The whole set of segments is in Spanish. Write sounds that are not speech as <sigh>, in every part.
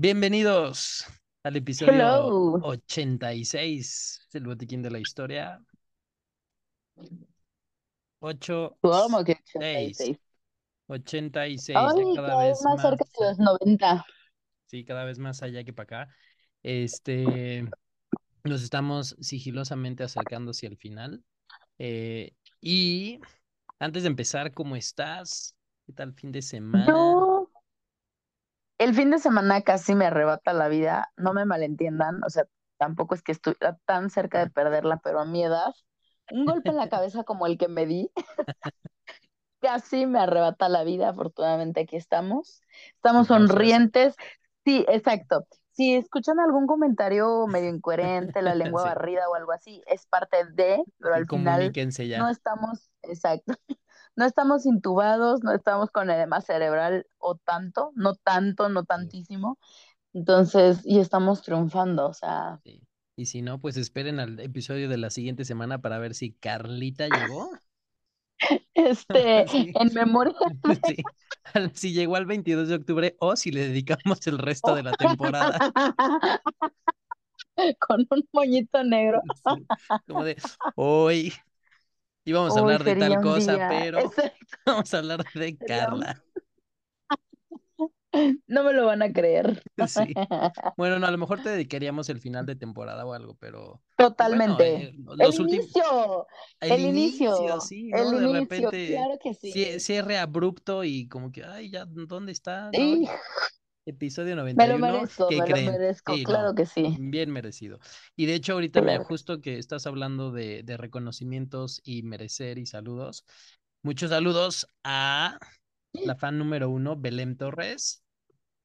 Bienvenidos al episodio Hello. 86 del Botiquín de la Historia. 8, ¿Cómo que 6, 86? 86, ya Ay, cada cada vez vez más más, cerca de los 90. sí, cada vez más allá que para acá. Este, nos estamos sigilosamente acercando hacia el final. Eh, y antes de empezar, ¿cómo estás? ¿Qué tal fin de semana? Yo, el fin de semana casi me arrebata la vida, no me malentiendan, o sea, tampoco es que estuviera tan cerca de perderla, pero a mi edad, un golpe en la cabeza como el que me di, <laughs> casi me arrebata la vida, afortunadamente aquí estamos, estamos sonrientes, sí, exacto. Si escuchan algún comentario medio incoherente, la lengua <laughs> Sí. barrida o algo así, es parte de, pero al final ya. no estamos, exacto, no estamos intubados, no estamos con edema cerebral o tanto, no tanto, no tantísimo. Entonces, y estamos triunfando, o sea, Sí. Y si no, pues esperen al episodio de la siguiente semana para ver si Carlita llegó. <laughs> este, <laughs> Sí. en memoria <laughs> Sí. Si llegó al 22 de octubre o si le dedicamos el resto de la temporada. con un moñito negro. Sí. Como de, hoy íbamos a hablar de tal cosa, día, pero <laughs> exacto, vamos a hablar de Carla. <laughs> no me lo van a creer. <laughs> Sí. Bueno, no, a lo mejor te dedicaríamos el final de temporada o algo, pero bueno, Totalmente. eh, El últimos, inicio, el el inicio, sí, el. De inicio, repente claro que sí. cierre abrupto y como que, ay, ya, ¿dónde está? ¿No? Y Episodio me lo 91, merezco, ¿qué me lo merezco, Sí, claro no, que sí, bien merecido. Y de hecho, ahorita, claro justo que estás hablando de, de reconocimientos y merecer y saludos, muchos saludos a la fan número uno, Belén Torres,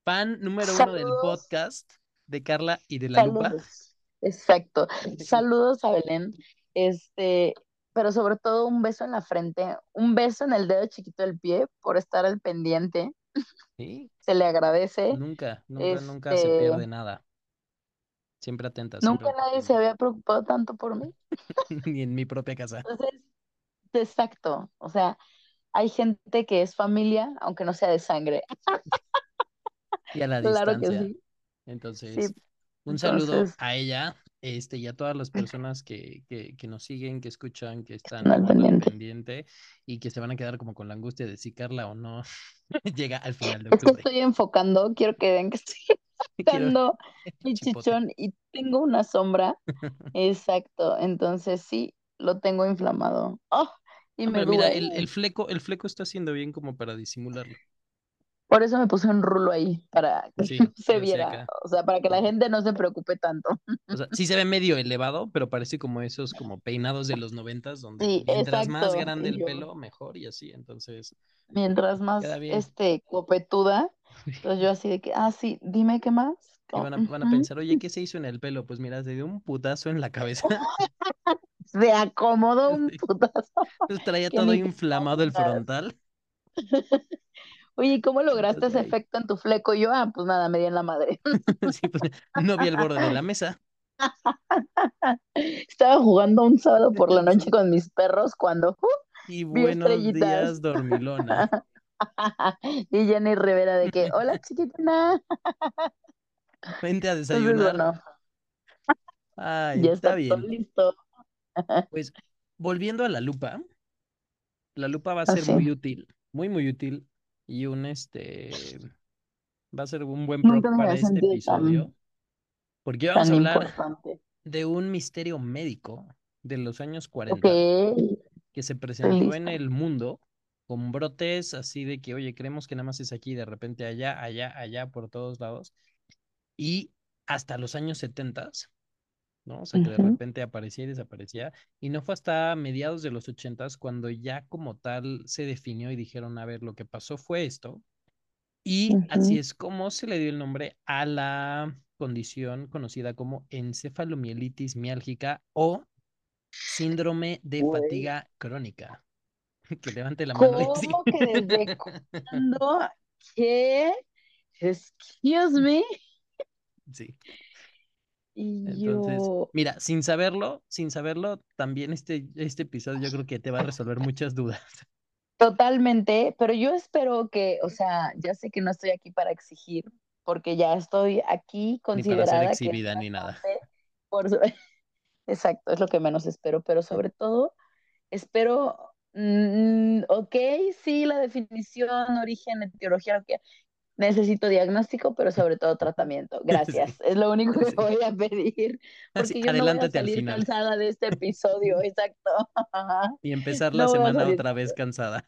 fan número uno del podcast de Carla y de la Lupa. saludos. Exacto. Saludos a Belén. Este, pero sobre todo un beso en la frente, un beso en el dedo chiquito del pie por estar al pendiente. Sí, Se le agradece. nunca, nunca, nunca se Este, pierde nada. Siempre atenta, siempre nunca nadie se había preocupado tanto por mí. <laughs> Ni en mi propia casa. Entonces, exacto. O sea, hay gente que es familia, aunque no sea de sangre. Y a la <laughs> Claro que distancia. sí. Entonces, Sí. un saludo Entonces, a ella, este, y a todas las personas que, que, que nos siguen, que escuchan, que están al pendiente. pendiente y que se van a quedar como con la angustia de si Carla o no <laughs> llega al final de Es que octubre. estoy enfocando, quiero que vean que estoy <laughs> <laughs> Quiero enfocando mi chipote. chichón y tengo una sombra. Exacto. Entonces sí, lo tengo inflamado. ¡Oh! Y No, me pero mira, el fleco, el fleco está haciendo bien como para disimularlo. Por eso me puse un rulo ahí, para que Sí, <laughs> se viera. O sea, para que la gente no se preocupe tanto. O sea, <laughs> sí se ve medio elevado, pero parece como esos como peinados de los noventas, donde Sí, pues, mientras más grande el yo, pelo, mejor y así. Entonces, mientras más este copetuda, entonces <laughs> yo así de que, ah, sí, dime qué más. Y van a, van a "Ujú". pensar, oye, ¿qué se hizo en el pelo? Pues mira, se dio un putazo en la cabeza. Se acomodó un putazo Pues traía todo inflamado el frontal. Oye, ¿y cómo lograste ese efecto en tu fleco? Y yo, ah, pues nada, me di en la madre. <laughs> sí, pues, no vi el borde de la mesa. <laughs> Estaba jugando un sábado por la noche <laughs> con mis perros cuando uh, Y buenos días, dormilona. Y Jenny Rivera de que, hola chiquitina. Vente a desayunar. Ay, ya está está todo bien. listo. Pues volviendo a la lupa, la lupa va a ser Así. muy útil, muy, muy útil. Y un este va a ser un buen prop me para este episodio. tan, Porque vamos a hablar importante. de un misterio médico de los años Ok, 40 que se presentó en el mundo con brotes así de que, oye, creemos que nada más es aquí, de repente allá, allá, allá, por todos lados. Y hasta los años 70, ¿no? O sea, que de repente aparecía y desaparecía. Y no fue hasta mediados de los 80 cuando ya como tal se definió y dijeron, a ver, lo que pasó fue esto. Y así es como se le dio el nombre a la condición conocida como encefalomielitis miálgica o síndrome de Güey, fatiga crónica. <laughs> Que levante la mano y <laughs> sí. ¿cómo que desde cuándo? ¿Qué? Excuse me. Sí. Y Entonces, yo, mira, sin saberlo, sin saberlo, también este, este episodio yo creo que te va a resolver muchas dudas. totalmente, pero yo espero que, o sea, ya sé que no estoy aquí para exigir, porque ya estoy aquí Ni para ser considerada que exhibida ni nada. por <laughs> Exacto, es lo que menos espero, pero sobre todo espero, mm, ok, sí, la definición, origen, etiología, lo que necesito diagnóstico, pero sobre todo tratamiento. <laughs> Gracias, es lo único que <laughs> Sí. voy a pedir, Así, porque yo no voy a adelántate al salir final. cansada de este <laughs> episodio, exacto. Y empezar la No semana otra vez cansada.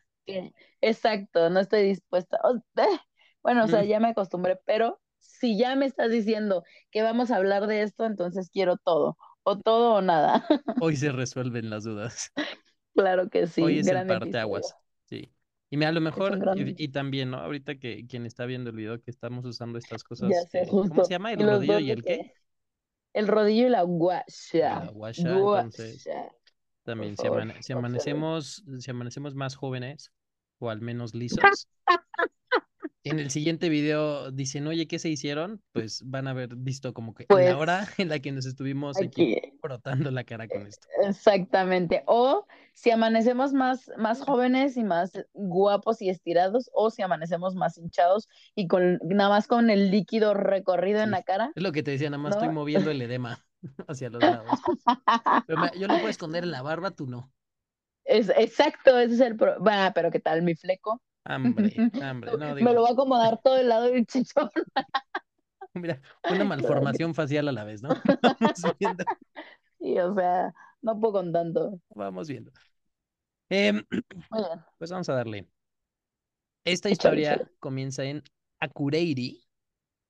Exacto, no estoy dispuesta. O- eh, Bueno, o sea, Mm. ya me acostumbré, pero si ya me estás diciendo que vamos a hablar de esto, entonces quiero todo, o todo o nada. Hoy se resuelven las dudas. Claro que sí, Hoy es el parteaguas. Y a lo mejor, y, también, ¿no? Ahorita que quien está viendo el video que estamos usando estas cosas, Ya sé, eh, ¿cómo se llama? ¿El rodillo y el qué? el rodillo y la guasha. La guasha, entonces también si, amane- amanecemos, si amanecemos más jóvenes o al menos lisos, en el siguiente video dicen, oye, ¿qué se hicieron? Pues van a haber visto como que Pues, la hora <laughs> en la que nos estuvimos aquí Aquí, frotando la cara con esto. exactamente. O si amanecemos más, más jóvenes y más guapos y estirados, o si amanecemos más hinchados y con nada más con el líquido recorrido en la cara. Es lo que te decía, nada más estoy moviendo el edema <laughs> hacia los lados. <laughs> Pero yo lo puedo esconder en la barba, tú no. Es, exacto, ese es el problema. pero ¿qué tal mi fleco? Hambre, <laughs> hambre, no Me digo. lo va a acomodar todo el lado del chichón. <laughs> Mira, una <laughs> malformación facial a la vez, ¿no? Vamos viendo, Y o sea, no puedo con tanto. vamos viendo. <clears throat> Bien. pues vamos a darle. Esta historia comienza en Akureyri,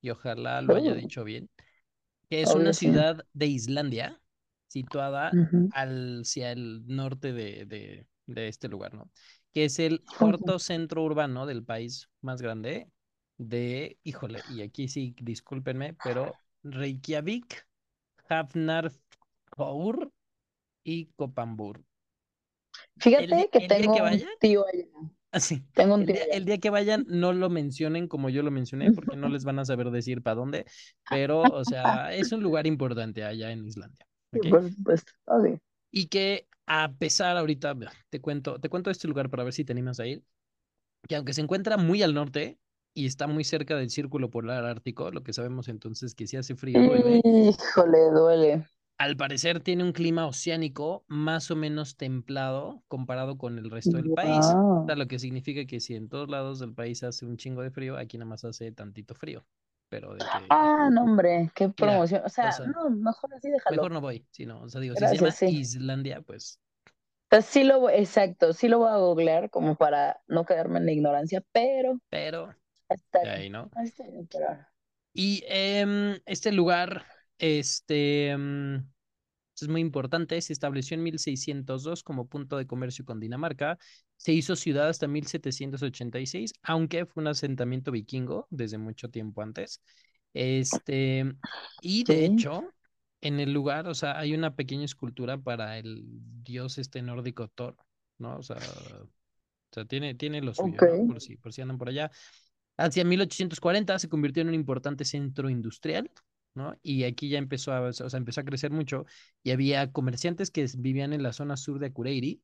y ojalá lo haya Oh. dicho bien, que es Obvio, una sí. ciudad de Islandia situada Ujú. al- hacia el norte de, de- de este lugar, ¿no? Que es el <laughs> cuarto centro urbano del país más grande de, híjole, y aquí sí, discúlpenme, pero Reykjavik, Hafnarfjörður y Kopambur. Fíjate que el tengo que un vaya- tío allá. Así. Tengo un El tío allá. el día que vayan, no lo mencionen como yo lo mencioné, porque no les van a saber decir para dónde, pero, o <laughs> sea, es un lugar importante allá en Islandia. Por supuesto. Ok. Y que a pesar ahorita, te cuento, te cuento este lugar para ver si te animas a ir, que aunque se encuentra muy al norte y está muy cerca del círculo polar ártico, lo que sabemos entonces que si hace frío duele, Híjole, duele. al parecer tiene un clima oceánico más o menos templado comparado con el resto del país. O sea, lo que significa que si en todos lados del país hace un chingo de frío, aquí nada más hace tantito frío. Pero de que Ah, no, hombre, qué promoción. O sea, o sea, no, mejor así déjalo. mejor no voy, si no, o sea, digo, si se llama sí. Islandia, pues O sea, sí lo voy, exacto, sí lo voy a googlear como para no quedarme en la ignorancia, pero pero de bien, ahí, ¿no? pero Y em, este lugar, este, em, es muy importante, se estableció en 1602 como punto de comercio con Dinamarca, se hizo ciudad hasta 1786, aunque fue un asentamiento vikingo desde mucho tiempo antes. Este, y de Sí. hecho, en el lugar, o sea, hay una pequeña escultura para el dios este nórdico Thor, ¿no? O sea, o sea, tiene, tiene lo suyo, ¿no? Ok. Por si, por si andan por allá. Hacia 1840 se convirtió en un importante centro industrial, ¿no? Y aquí ya empezó a, o sea, empezó a crecer mucho y había comerciantes que vivían en la zona sur de Akureyri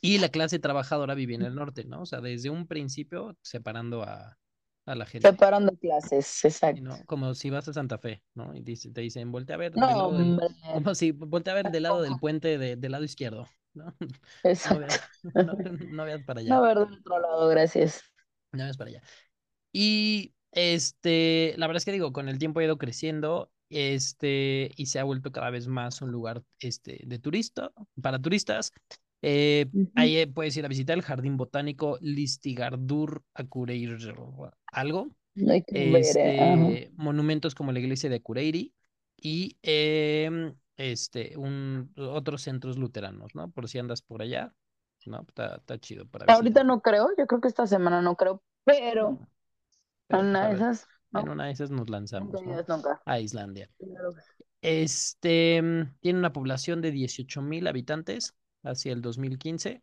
y la clase trabajadora vivía en el norte, ¿no? O sea, desde un principio separando a, a la gente, separando clases, ¿y exacto. ¿no? Como si vas a Santa Fe, ¿no? Y dice- te dicen, voltea a ver No, del, <laughs> como si voltea a ver del lado del puente de- del lado izquierdo, ¿no? <laughs> No exacto. veas, no, <laughs> no veas para allá. No ver del otro lado, gracias. No veas para allá. Y este, la verdad es que digo, con el tiempo ha ido creciendo, este, y se ha vuelto cada vez más un lugar, este, de turista, para turistas. Eh, Ujú. ahí eh, puedes ir a visitar el Jardín Botánico Listigardur Akureyri, algo. Ver, eh. Este, monumentos como la iglesia de Akureyri y em, este, un, otros centros luteranos, ¿no? Por si andas por allá, ¿no? Está, está chido para Ahorita visitar. no creo, yo creo que esta semana no creo, pero Pues, una de esas, en no, una de esas nos lanzamos, ¿no? A Islandia. Este, tiene una población de 18 mil habitantes hacia el 2015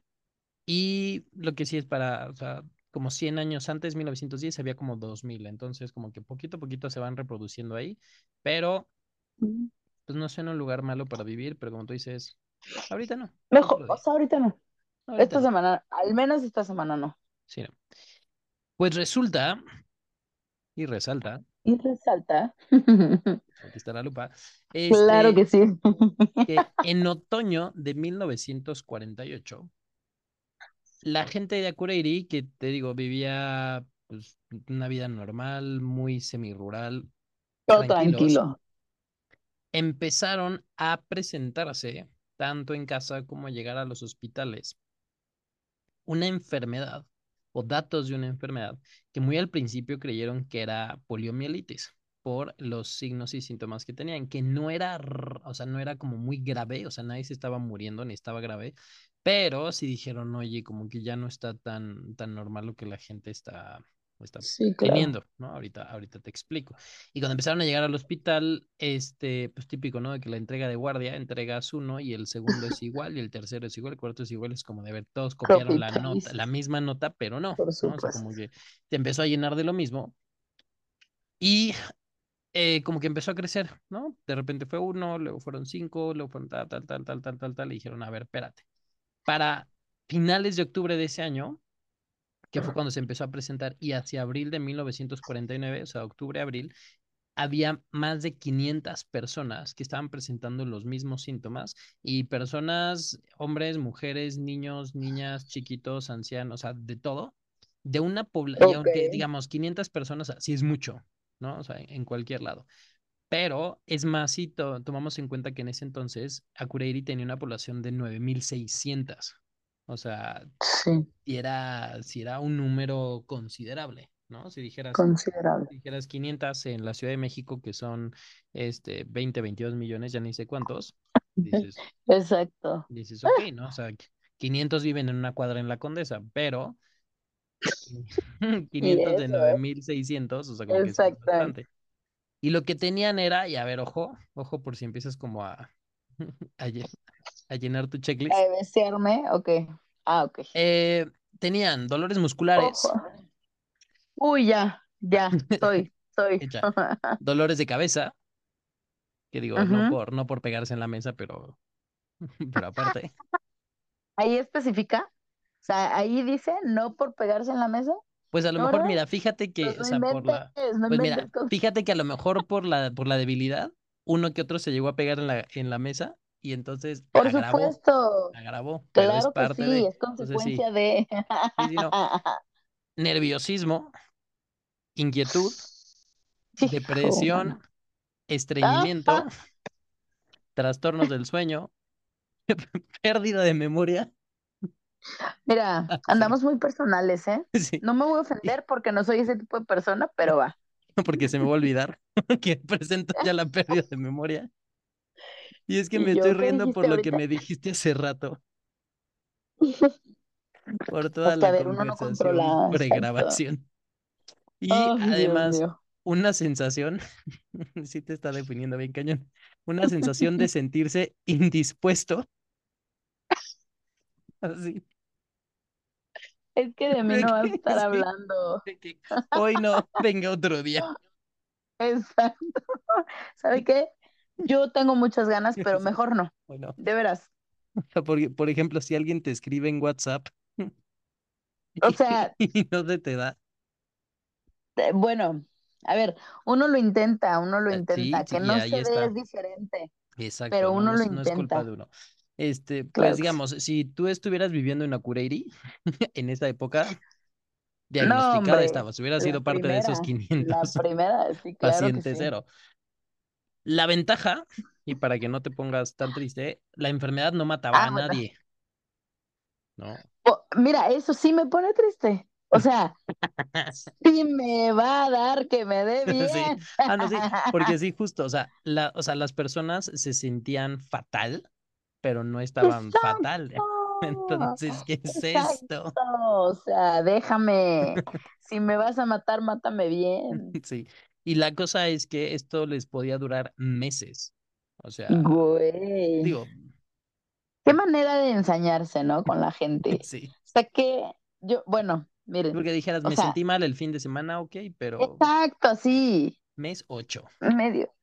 y lo que sí es para, o sea, como 100 años antes, 1910, había como 2000, entonces como que poquito a poquito se van reproduciendo ahí, pero Mm. pues no suena un lugar malo para vivir, pero como tú dices, ahorita no, Mejor, o sea, ahorita no. ahorita Esta no, semana, al menos esta semana no. sí, no. Pues resulta y resalta Y resalta. <laughs> Aquí está la lupa. Claro Este, que sí. que <laughs> en otoño de 1948, la gente de Akureyri, que te digo, vivía pues, una vida normal, muy semirural, Todo tranquilo. empezaron a presentarse, tanto en casa como a llegar a los hospitales, una enfermedad o datos de una enfermedad que muy al principio creyeron que era poliomielitis por los signos y síntomas que tenían, que no era, o sea, no era como muy grave, o sea, nadie se estaba muriendo ni estaba grave, pero sí dijeron, oye, como que ya no está tan, tan normal lo que la gente está, está Sí, claro. ¿no? Ahorita, ahorita te explico. Y cuando empezaron a llegar al hospital, este, pues típico, ¿no? De que la entrega de guardia, entregas uno y el segundo es <laughs> igual y el tercero es igual, el cuarto es igual, es como de ver, todos copiaron la nota, la misma nota, pero no, por ¿no? O sea, como que te empezó a llenar de lo mismo y eh, como que empezó a crecer, ¿no? De repente fue uno, luego fueron cinco, luego fueron tal, tal, tal, tal, tal, tal, tal, y dijeron, a ver, espérate. Para finales de octubre de ese año, que fue cuando se empezó a presentar, y hacia abril de 1949, o sea, octubre, abril, había más de 500 personas que estaban presentando los mismos síntomas y personas, hombres, mujeres, niños, niñas, chiquitos, ancianos, o sea, de todo, de una población, y Ok. aunque digamos 500 personas, sí es mucho, ¿no? O sea, en cualquier lado. Pero es más, si to- tomamos en cuenta que en ese entonces Akureyri tenía una población de 9.600. O sea, Sí, si era, si era un número considerable, ¿no? Si dijeras, considerable. si dijeras 500 en la Ciudad de México, que son este, 20, 22 millones, ya ni sé cuántos, <laughs> dices, Exacto. dices, <laughs> ok, ¿no? O sea, 500 viven en una cuadra en la Condesa, pero <laughs> Y 500 de eso, 9.600, o sea, como que es exactamente. bastante. Y lo que tenían era, y a ver, ojo, ojo por si empiezas como a, a, a llenar tu checklist. ¿A besearme? Ok. Ah, ok. Eh, tenían dolores Ojo. musculares, Uy, ya, ya, soy. Echa. <laughs> <laughs> dolores de cabeza, que digo, no por, no por pegarse en la mesa, pero, <laughs> pero aparte. Ahí especifica. O sea, ahí dice no por pegarse en la mesa. Pues a lo ¿No, mejor, verdad? mira, fíjate que, Pues o sea, por la, no pues mira, fíjate que a lo mejor por la, por la debilidad, uno que otro se llegó a pegar en la, en la mesa y entonces Por agravó, supuesto. agravó, pero es Claro que sí, de, es entonces sí, consecuencia de. sí, no, <laughs> nerviosismo, inquietud, depresión, estreñimiento, trastornos del sueño, <laughs> pérdida de memoria. Mira, <laughs> andamos muy personales, ¿eh? No me voy a ofender porque no soy ese tipo de persona, pero va. porque se me va a olvidar que presento ya la pérdida de memoria. Y es que me estoy yo, ¿qué riendo por lo que me dijiste hace rato, <laughs> por toda la ver, no conversación exacto. pregrabación. Y Dios además, una sensación, <laughs> sí te está definiendo bien cañón, una sensación de sentirse indispuesto, <laughs> así, Es que de mí no vas a estar sí, hablando. hoy no, venga otro día. Exacto. ¿Sabe qué? Yo tengo muchas ganas, pero <laughs> mejor no. hoy no. De veras. <laughs> Por, por ejemplo, si alguien te escribe en WhatsApp <laughs> O sea, y no se te da, eh, bueno, a ver, uno lo intenta, uno lo eh, intenta. sí, Que no se dé está. es diferente, Exacto, pero no, no uno lo es, no es culpa de intenta. uno. Este, pues Claro digamos, si tú estuvieras viviendo en Akureyri en esa época, No, diagnosticada hombre, estabas, hubieras sido parte de esos primera, la 500 primera, sí, claro que paciente sí. cero. La ventaja, y para que no te pongas tan triste, la enfermedad no mataba Ah, a bueno. nadie, ¿no? Oh, mira, eso sí me pone triste. O sea, <laughs> sí me va a dar que me dé <laughs> Sí, bien. ah, no, sí, porque sí, <laughs> justo, o sea, la, o sea, las personas se sentían fatal, pero no estaban fatal. Entonces, ¿qué es exacto. esto? O sea, déjame. Si me vas a matar, mátame bien. Sí, y la cosa es que esto les podía durar meses. O sea, Güey. digo, Qué manera de ensañarse, ¿no? Con la gente. <laughs> sí, O sea que yo, bueno, miren, porque dijeras, me sea, sentí mal el fin de semana, ok, pero exacto, sí, mes 8. medio.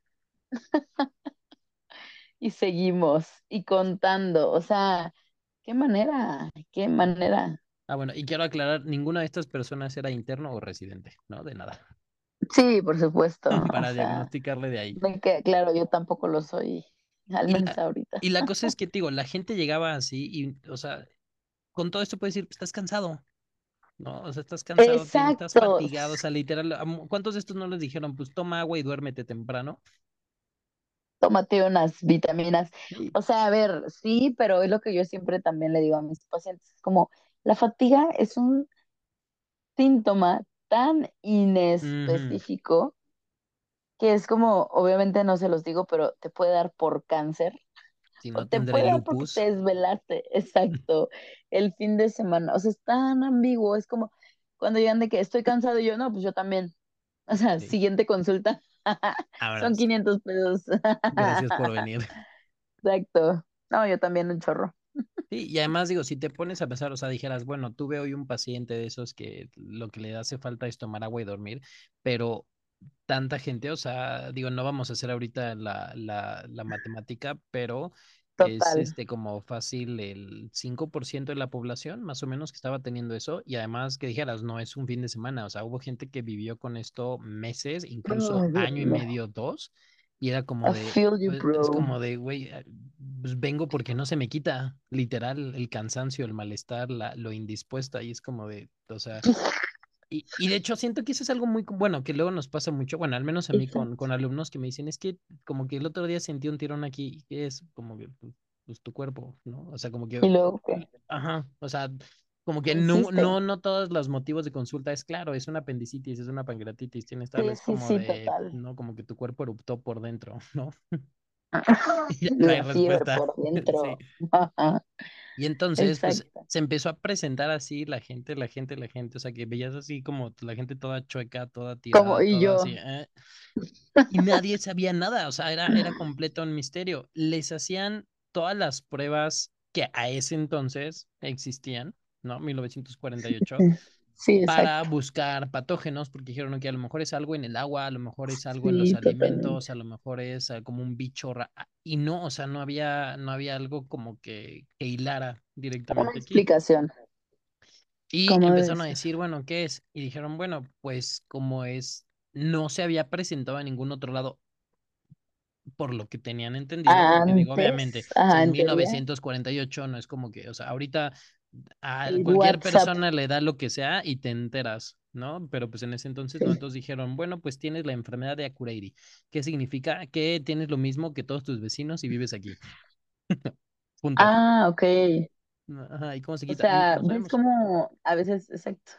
<laughs> Y seguimos y contando. O sea, qué manera, qué manera. Ah, bueno, y quiero aclarar, ninguna de estas personas era interno o residente, ¿no? De nada. Sí, por supuesto. <laughs> para o sea, diagnosticarle de ahí. claro, yo tampoco lo soy, al Y menos la, ahorita. y la cosa es <laughs> que, te digo, la gente llegaba así y, o sea, con todo esto puedes decir, estás cansado, ¿no? O sea, estás cansado, estás fatigado, o sea, literal, ¿a mu- ¿cuántos de estos no les dijeron, pues toma agua y duérmete temprano? Tómate unas vitaminas. O sea, a ver, sí, pero es lo que yo siempre también le digo a mis pacientes, es como la fatiga es un síntoma tan inespecífico que es como, obviamente no se los digo, pero te puede dar por cáncer Si o te puede dar porque te desvelaste, <laughs> exacto, el fin de semana. O sea, es tan ambiguo, es como cuando llegan de que estoy cansado y yo, no, pues yo también. O sea, Sí. siguiente consulta. <laughs> Son 500 pesos. gracias por <laughs> venir. Exacto. No, yo también un chorro. Sí, y además digo, si te pones a pensar, o sea, dijeras, bueno, tuve hoy un paciente de esos que lo que le hace falta es tomar agua y dormir, pero tanta gente, o sea, digo, no vamos a hacer ahorita la, la, la matemática, pero es este como fácil el 5% de la población, más o menos, que estaba teniendo eso, y además que dijeras, no es un fin de semana, o sea, hubo gente que vivió con esto meses, incluso año y medio, dos, y era como I de, feel you, pues, es como de, güey, eh, pues vengo porque no se me quita, literal, el cansancio, el malestar, la, lo indispuesta, y es como de, o sea, y, y de hecho siento que eso es algo muy bueno, que luego nos pasa mucho, bueno, al menos a mí con, con alumnos que me dicen, es que como que el otro día sentí un tirón aquí, y es como que, pues, tu cuerpo, ¿no? O sea, como que, Y luego, ¿qué? ajá, o sea, como que ¿Qué no, no, no todos los motivos de consulta es claro, es una apendicitis, es una pancreatitis, tienes tal, sí, como sí, de, total. ¿no? Como que tu cuerpo eruptó por dentro, <laughs> ¿no? Y <laughs> ya no hay La respuesta, por <laughs> sí. dentro. Y entonces, pues, se empezó a presentar así la gente, la gente, la gente, o sea, que veías así como la gente toda chueca, toda Como, tirada, y toda yo, así, ¿eh? Y nadie sabía nada, o sea, era, era completo un misterio. Les hacían todas las pruebas que a ese entonces existían, ¿no? 1948, <laughs> sí, para buscar patógenos, porque dijeron que a lo mejor es algo en el agua, a lo mejor es algo en los Sí, totalmente. alimentos, a lo mejor es eh, como un bicho, ra- y no, o sea, no había, no había algo como que, que hilara Una directamente aquí. explicación, Y empezaron a ser. decir, bueno, ¿qué es? Y dijeron, bueno, pues como es, no se había presentado en ningún otro lado, por lo que tenían entendido, porque digo, obviamente, Antes, ajá, en en teoría, 1948 no es como que, o sea, ahorita a cualquier WhatsApp. persona le da lo que sea y te enteras, ¿no? Pero pues en ese entonces Sí. dijeron, bueno, pues tienes la enfermedad de Akureyri. ¿Qué significa? Que tienes lo mismo que todos tus vecinos y vives aquí. <laughs> Punto. Ah, ok. Ajá, ¿y cómo se O quita? sea, No ves como a veces, exacto,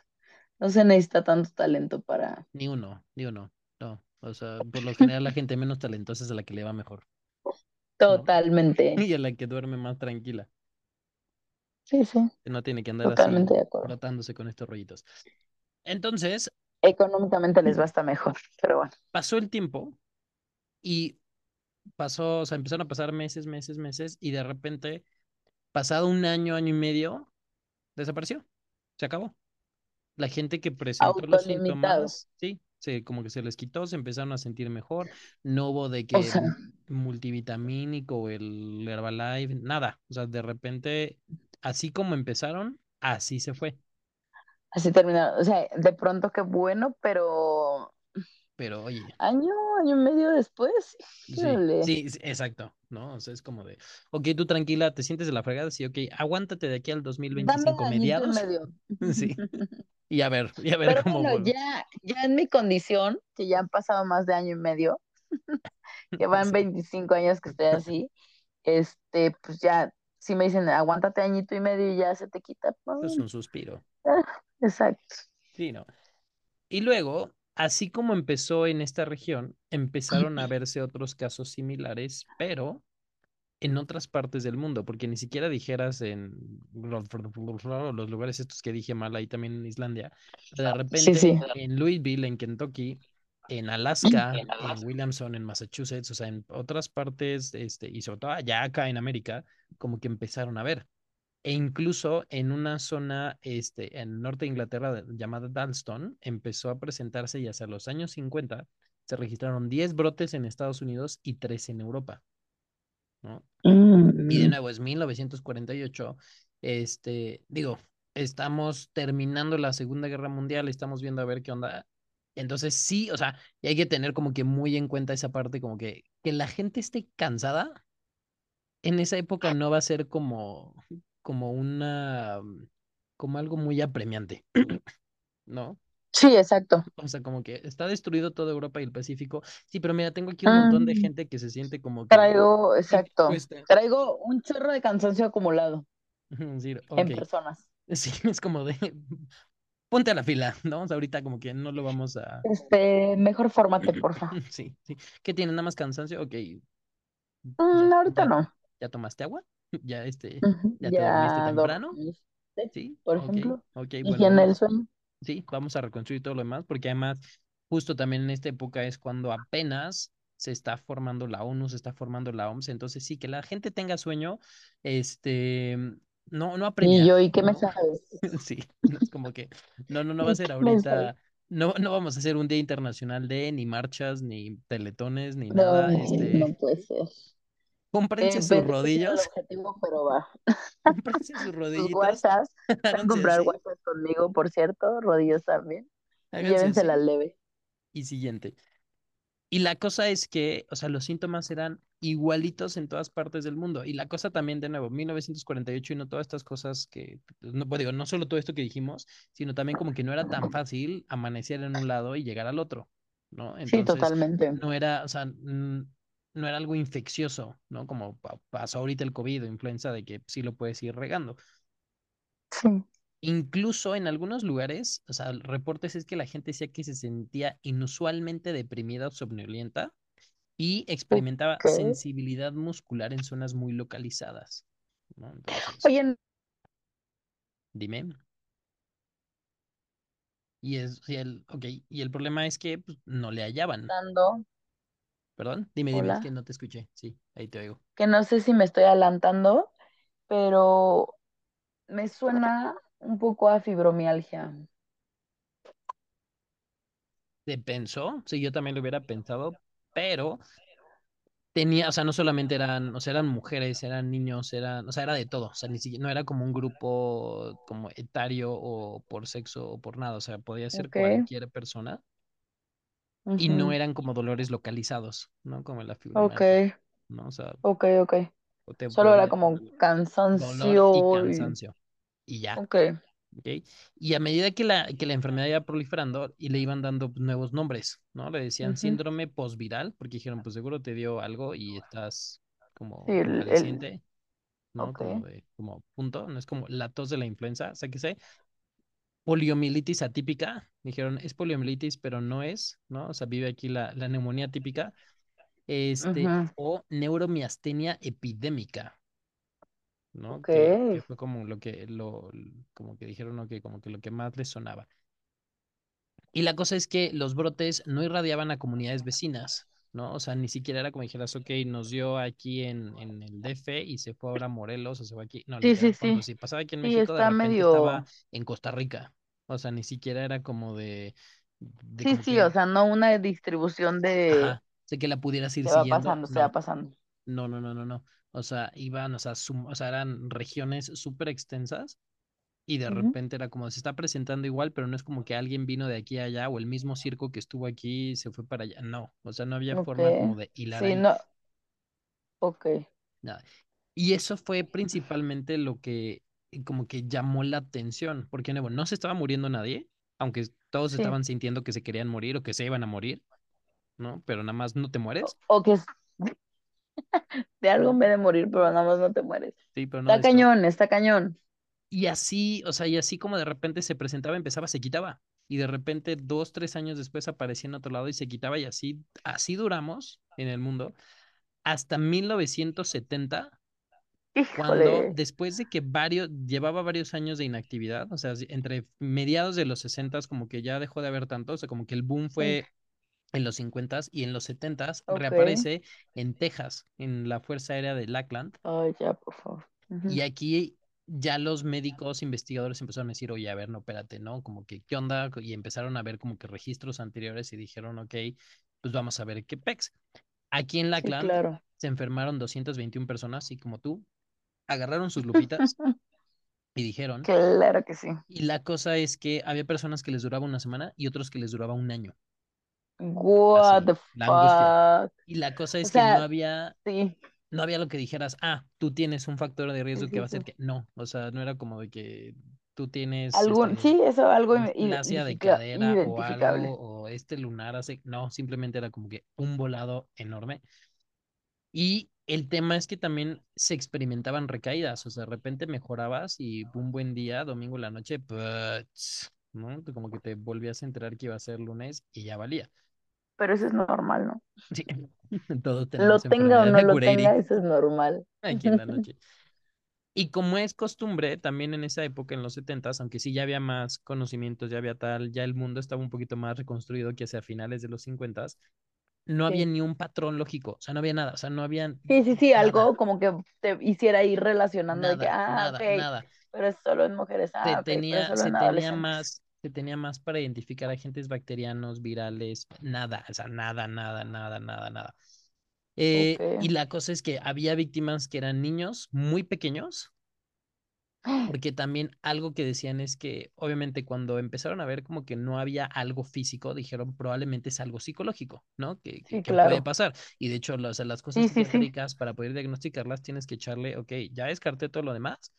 no se necesita tanto talento para... Ni uno, ni uno. No. O sea, por lo <laughs> general la gente menos talentosa es a la que le va mejor, ¿no? Totalmente. <laughs> Y a la que duerme más tranquila, Sí, sí, no tiene que andar totalmente así de acuerdo. frotándose con estos rollitos. Entonces, Económicamente les va hasta mejor, pero bueno. pasó el tiempo y pasó, o sea, empezaron a pasar meses, meses, meses, y de repente, pasado un año, año y medio, desapareció. Se acabó. La gente que presentó los síntomas, sí, se, como que se les quitó, se empezaron a sentir mejor. No hubo de O que sea, m- multivitamínico o el Herbalife, nada. O sea, de repente, así como empezaron, así se fue. así terminaron. O sea, de pronto qué bueno, pero Pero oye, año, año y medio después, sí, híjole. sí, sí, exacto, ¿no? O sea, es como de, ok, tú tranquila, te sientes de la fregada, sí, ok, aguántate de aquí al Dame 2025 añito y mediados, medio. <laughs> sí, <laughs> y a ver, y a ver Pero cómo bueno, vuelve. ya, ya en mi condición, que ya han pasado más de año y medio, <laughs> que van Sí, 25 años que estoy así, este, pues ya, si me dicen, aguántate añito y medio y ya se te quita, pues, es un suspiro, ah, <laughs> exacto. sí, ¿no? Y luego, así como empezó en esta región, empezaron a verse otros casos similares, pero en otras partes del mundo, porque ni siquiera dijeras en los lugares estos que dije mal, ahí también en Islandia, de Sí, repente sí. en Louisville, en Kentucky, <clears throat> en Alaska, en Williamson, en Massachusetts, o sea, en otras partes, este, y sobre todo allá acá en América, como que empezaron a ver. E incluso en una zona este, en el norte de Inglaterra llamada Dalston, empezó a presentarse y hacia los años 50 se registraron 10 brotes en Estados Unidos y 3 en Europa, ¿no? Y de Mm, nuevo es 1948. Este, digo, estamos terminando la Segunda Guerra Mundial, estamos viendo a ver qué onda. Entonces sí, o sea, y hay que tener como que muy en cuenta esa parte, como que que la gente esté cansada en esa época no va a ser como, como una, como algo muy apremiante, <clears throat> ¿no? Sí, exacto. O sea, como que está destruido toda Europa y el Pacífico. Sí, pero mira, tengo aquí un montón de Mm, gente que se siente como que traigo, exacto. Traigo un chorro de cansancio acumulado <laughs> en personas. <laughs> sí, es como de, ponte a la fila, ¿no? Ahorita como que no lo vamos a... Este, mejor fórmate, porfa. <laughs> Sí, sí. ¿Qué tiene? ¿Nada más cansancio? Ok, ya, Mm, ahorita ya, no. ya tomaste agua, <laughs> ya este, ya te dormiste temprano, dormiste, ¿sí? por ejemplo. ok, bueno, del vamos. sueño. Sí, vamos a reconstruir todo lo demás, porque además, justo también en esta época es cuando apenas se está formando la ONU, se está formando la OMS, entonces sí, que la gente tenga sueño, este, no, no Y apremia, yo, ¿y qué me <laughs> sabes? Sí, es como que, no, no, no va a ¿Y <laughs> ser ahorita, no, no vamos a hacer un día internacional de ni marchas, ni teletones, ni nada, No, este, no puede ser. cómprense Eh, sus objetivo, pero va. <laughs> cómprense sus rodillitas, guachas. Van a comprar así, guachas conmigo, por cierto. Rodillas también. Y llévensela así, leve. y siguiente. Y la cosa es que, o sea, los síntomas eran igualitos en todas partes del mundo. Y la cosa también, de nuevo, 1948 y no todas estas cosas que, pues, no, digo, no solo todo esto que dijimos, sino también como que no era tan fácil amanecer en un lado y llegar al otro, ¿no? Sí, Entonces, totalmente. no era, o sea, no era algo infeccioso, ¿no? Como pa- pasó ahorita el COVID o influenza, de que sí lo puedes ir regando. Sí. Incluso en algunos lugares, o sea, reportes es que la gente decía que se sentía inusualmente deprimida o somnolienta y experimentaba sensibilidad muscular en zonas muy localizadas, ¿no? Entonces, Oye, dime. Y es, y el, ok, y el problema es que pues, no le hallaban. Nando, Perdón, dime, dime, es que no te escuché. Sí, ahí te oigo. Que no sé si me estoy adelantando, pero me suena un poco a fibromialgia. Se pensó, sí, yo también lo hubiera pensado, pero tenía, o sea, no solamente eran, o sea, eran mujeres, eran niños, eran, o sea, era de todo, o sea, ni siquiera, no era como un grupo como etario o por sexo o por nada, o sea, podía ser Ok. cualquier persona y no eran como dolores localizados, ¿no? Como la Ok, fibromialgia, ¿no? O sea, ok, ok. Solo era como dolor y cansancio y... cansancio y ya, Ok. Y a medida que la, que la enfermedad iba proliferando y le iban dando pues, nuevos nombres, ¿no? Le decían síndrome postviral, porque dijeron, pues seguro te dio algo y estás Sí, como el, el... ¿no? Como de, como punto, no es como la tos de la influenza, sé poliomielitis atípica, dijeron, es poliomielitis, pero no es, ¿no? O sea, vive aquí la, la neumonía típica, este, o neuromiastenia epidémica, ¿no? Ok. Que, que fue como lo que, lo, como que dijeron, ¿no? Que como que lo que más les sonaba. Y la cosa es que los brotes no irradiaban a comunidades vecinas, ¿no? O sea, ni siquiera era como dijeras, ok, nos dio aquí en, en el DF y se fue ahora a Morelos o se fue aquí. No, Sí, sí, sí. si pasaba aquí en México, de repente estaba medio... en Costa Rica. O sea, ni siquiera era como de, de Sí, como sí, o que, sea, no una distribución de... ajá, sé que la pudieras ir Se va siguiendo. pasando, se va No, pasando. no, no, no, no, no. O sea, iban, o sea, sum- o sea, eran regiones súper extensas y de repente era como se está presentando igual, pero no es como que alguien vino de aquí a allá o el mismo circo que estuvo aquí se fue para allá. No, o sea, no había forma como de hilar Sí, no. Ok. Nada. Y eso fue principalmente lo que eh, como que llamó la atención, porque no, no se estaba muriendo nadie, aunque todos Sí. estaban sintiendo que se querían morir o que se iban a morir, ¿no? Pero nada más no te O, mueres, o que es- <laughs> de algo me de morir, pero nada más no te mueres. Sí, pero no de Está esto. cañón, está cañón. Y así, o sea, y así como de repente se presentaba, empezaba, se quitaba. Y de repente, dos, tres años después aparecía en otro lado y se quitaba. Y así, así duramos en el mundo hasta 1970, cuando Híjole. después de que varios, llevaba varios años de inactividad, o sea, entre mediados de los 60 como que ya dejó de haber tanto, o sea, como que el boom Sí. En los 50 y en los 70 Ok. reaparece en Texas, en la Fuerza Aérea de Lackland Ay, ya, por favor. Y aquí ya los médicos investigadores empezaron a decir, oye, a ver, no, espérate, ¿no? Como que, ¿qué onda? Y empezaron a ver como que registros anteriores y dijeron, ok, pues vamos a ver qué pex. Aquí en Sí, Lackland claro. se enfermaron 221 personas y como tú, agarraron sus lupitas <laughs> Y dijeron, Claro que sí. y la cosa es que había personas que les duraba una semana y otros que les duraba un año. What Así, the la angustia. fuck. Y la cosa O es que no sea, había, sí, no había lo que dijeras, ah, tú tienes un factor de riesgo sí, que va a sí. que no, o sea, no era como de que tú tienes Algún, este sí, eso, algo displasia de cadera o algo, o este lunar hace, no, simplemente era como que un volado enorme. Y el tema es que también se experimentaban recaídas, o sea, de repente mejorabas y un buen día, domingo en la noche, ¡puts! ¿no? Como que te volvías a enterar que iba a ser lunes y ya valía. Pero eso es normal, ¿no? Sí, <laughs> todos Lo tenga o no <laughs> lo tenga, eso es normal. aquí en la noche. Y como es costumbre, también en esa época, en los 70 aunque sí ya había más conocimientos, ya había tal, ya el mundo estaba un poquito más reconstruido que hacia finales de los 50 no había Sí. ni un patrón lógico, o sea, no había nada, o sea, no había Sí, sí, sí, nada, algo como que te hiciera ir relacionando de que, nada, ah, nada, ok, nada. pero es solo en mujeres, Se ah, ok, pero es tenía, solo se en tenía más, se tenía más para identificar agentes bacterianos, virales, nada, o sea, nada, nada, nada, nada, nada. Eh, y la cosa es que había víctimas que eran niños muy pequeños, <gasps> porque también algo que decían es que obviamente cuando empezaron a ver como que no había algo físico, dijeron probablemente es algo psicológico, ¿no? Que, que, Sí, que puede claro. pasar. Y de hecho, las, las cosas Sí, para poder diagnosticarlas tienes que echarle, ok, ya descarté todo lo demás,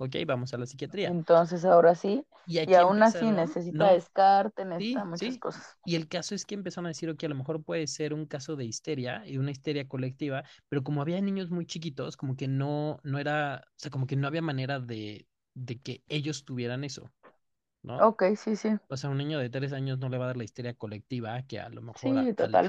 ok, vamos a la psiquiatría. Entonces ahora sí. Y aún así necesita no, descarte, sí, necesita muchas sí. cosas. Y el caso es que empezaron a decir, ok, a lo mejor puede ser un caso de histeria y una histeria colectiva, pero como había niños muy chiquitos, como que no, no era, o sea, como que no había manera de, de que ellos tuvieran eso, ¿no? Ok, sí, sí. O sea, un niño de tres años no le va a dar la histeria colectiva que a lo mejor Sí, a,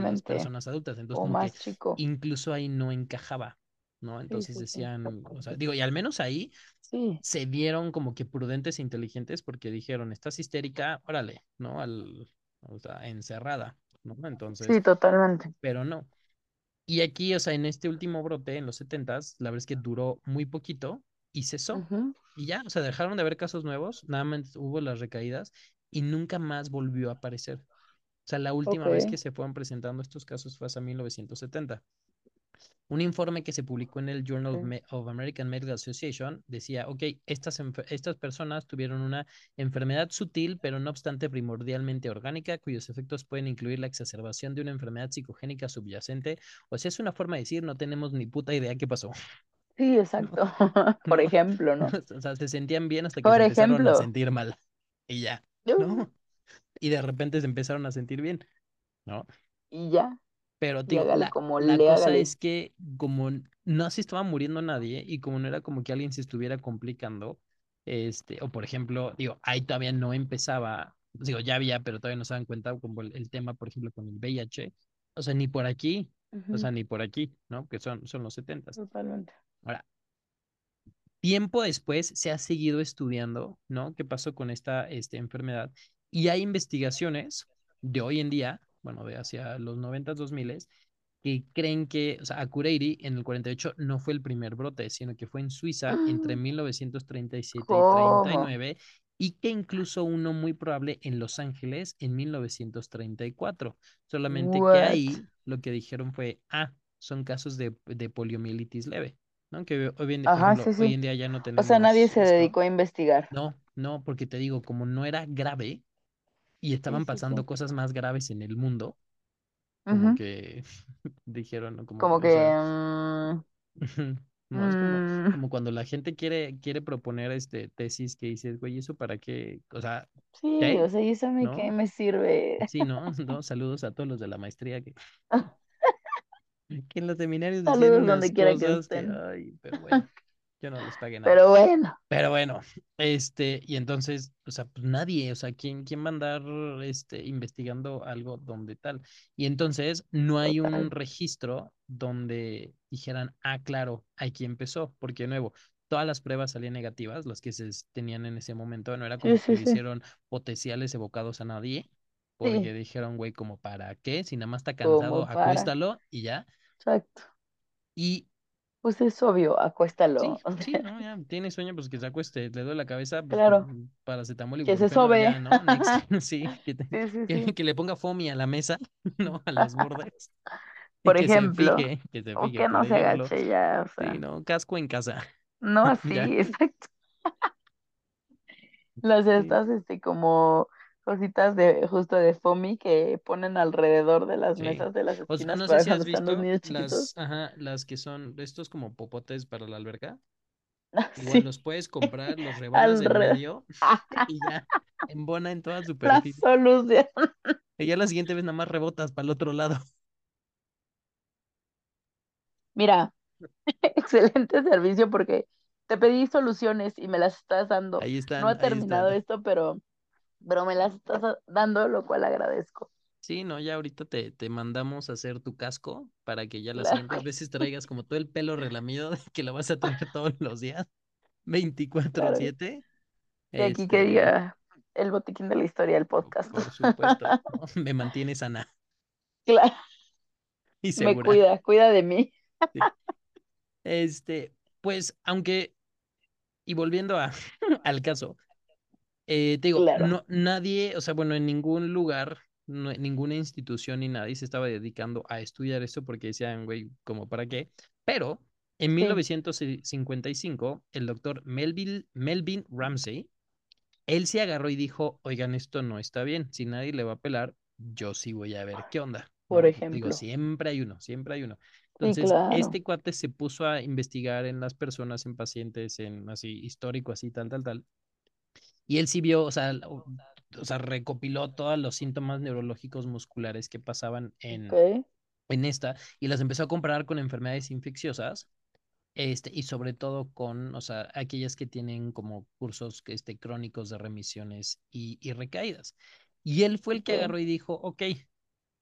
las personas adultas. Entonces, O como que más chico. incluso ahí no encajaba, ¿no? Entonces sí, sí. decían, o sea, digo, y al menos ahí Sí, se vieron como que prudentes e inteligentes porque dijeron, estás histérica, órale, ¿no? Al, o sea, encerrada, ¿no? Entonces, sí, totalmente. pero no. Y aquí, o sea, en este último brote, en los setentas, la verdad es que duró muy poquito y cesó. Y ya, o sea, dejaron de haber casos nuevos, nada más hubo las recaídas y nunca más volvió a aparecer. O sea, la última vez que se fueron presentando estos casos fue hasta 1970. Un informe que se publicó en el Journal of, Ok. Me- of American Medical Association decía, ok, estas, estas personas tuvieron una enfermedad sutil, pero no obstante primordialmente orgánica, cuyos efectos pueden incluir la exacerbación de una enfermedad psicogénica subyacente. O sea, es una forma de decir, no tenemos ni puta idea qué pasó. Sí, <laughs> exacto. <laughs> Por ¿no? ejemplo, ¿no? <laughs> O sea, se sentían bien hasta que Por se empezaron a sentir mal. Y ya, Uh, ¿no? Y de repente se empezaron a sentir bien, ¿no? Y ya. Pero, hágale la, como la le cosa hágale. es que como no se estaba muriendo nadie y como no era como que alguien se estuviera complicando, este, o por ejemplo, digo, ahí todavía no empezaba, digo, ya había, pero todavía no se dan cuenta como el, el tema, por ejemplo, con el VIH, o sea, ni por aquí, o sea, ni por aquí, ¿no? Que son, son los setentas. Totalmente. Ahora, tiempo después se ha seguido estudiando, ¿no? ¿Qué pasó con esta este, enfermedad? Y hay investigaciones de hoy en día, bueno, de hacia los 90, 2000, que creen que, o sea, Akureyri en el 48 no fue el primer brote, sino que fue en Suiza entre <gasps> 1937 y ¿Cómo? 39 y que incluso uno muy probable en Los Ángeles en 1934. Solamente que What? ahí lo que dijeron fue, ah, son casos de, de poliomielitis leve, ¿no? Que hoy en, Ajá, ejemplo, sí, hoy sí. en día ya no O tenemos sea, nadie se esto. dedicó a investigar. No, no, porque te digo, como no era grave y estaban pasando cosas más graves en el mundo, como que <laughs> dijeron. Como Como que, o sea, que... mm, <laughs> no, es como, mm, como cuando la gente quiere, quiere proponer este tesis que dices, güey, ¿eso para qué? O sea, sí, ¿qué? o sea, ¿y eso a mí qué me sirve? Sí, ¿no? <laughs> No, saludos a todos los de la maestría que, que en los seminarios Saludos donde quiera que cosas que, estén. ay, pero bueno, yo no les pagué nada. Pero bueno, Pero bueno, este, y entonces, o sea, pues nadie, o sea, ¿quién, quién va a andar este, investigando algo donde tal? Y entonces no hay un registro donde dijeran, ah, claro, aquí empezó, porque de nuevo, todas las pruebas salían negativas, las que se tenían en ese momento, no era Sí, como que sí, sí. hicieron potenciales evocados a nadie, porque dijeron, güey, como para qué, si nada más está cansado, acuéstalo y ya. Exacto. Y Pues es obvio, Sí, acuéstalo. <laughs> O sí, no, ya, tiene sueño, pues que se acueste, le duele la cabeza, pues claro, paracetamol, que se ya, sobe. ¿no? Next, <laughs> <laughs> sí, que, te- Sí, sí, que, sí. que le ponga foamy a la mesa, ¿no? A los bordes, y Por que se ejemplo, fije, que se o fije, que no se agache ya, o sí, sea, ¿no? Casco en casa, no así, ya, exacto. Las Sí. estas, este, como cositas de justo de foamy que ponen alrededor de las Sí. mesas de las O sea, esquinas no sé para si has los visto niños chiquitos. las, ajá, las que son estos como popotes para la alberca. <laughs> Igual Sí, los puedes comprar, los <laughs> rebanas en medio <laughs> y ya embona en toda La superficie. solución. Y ya la siguiente vez nada más rebotas para el otro lado. Mira, excelente servicio porque te pedí soluciones y me las estás dando. Ahí No están, ha ahí terminado están. esto, pero, pero me las estás dando, lo cual agradezco. Sí, no, ya ahorita te, te mandamos a hacer tu casco para que ya las Claro siguientes veces traigas como todo el pelo <laughs> relamido que lo vas a traer todos los días, <laughs> claro. 24/7. Y aquí que Este, diga el botiquín de la historia del podcast. por supuesto, <laughs> ¿no? Me mantiene sana Claro, y me segura. cuida, cuida de mí. Sí. Este, pues, aunque, y volviendo a, al caso, eh, te digo, Claro. no, nadie, o sea, bueno, en ningún lugar, no, en ninguna institución ni nadie se estaba dedicando a estudiar esto porque decían, güey, ¿como para qué? Pero en Sí. 1955, el doctor Melvin, Melvin Ramsey, él se agarró y dijo, oigan, esto no está bien, si nadie le va a pelar, yo sí voy a ver qué onda, Por ¿no? Digo, ejemplo. siempre hay uno, siempre hay uno. Sí, Entonces, claro. este cuate se puso a investigar en las personas, en pacientes, en así, histórico, así, tal, tal, tal. Y él sí vio, o sea, o, o sea, recopiló todos los síntomas neurológicos musculares que pasaban en, en esta y las empezó a comparar con enfermedades infecciosas. Este, y sobre todo con, o sea, aquellas que tienen como cursos este, crónicos de remisiones y, y recaídas. Y él fue el que agarró y dijo, ok,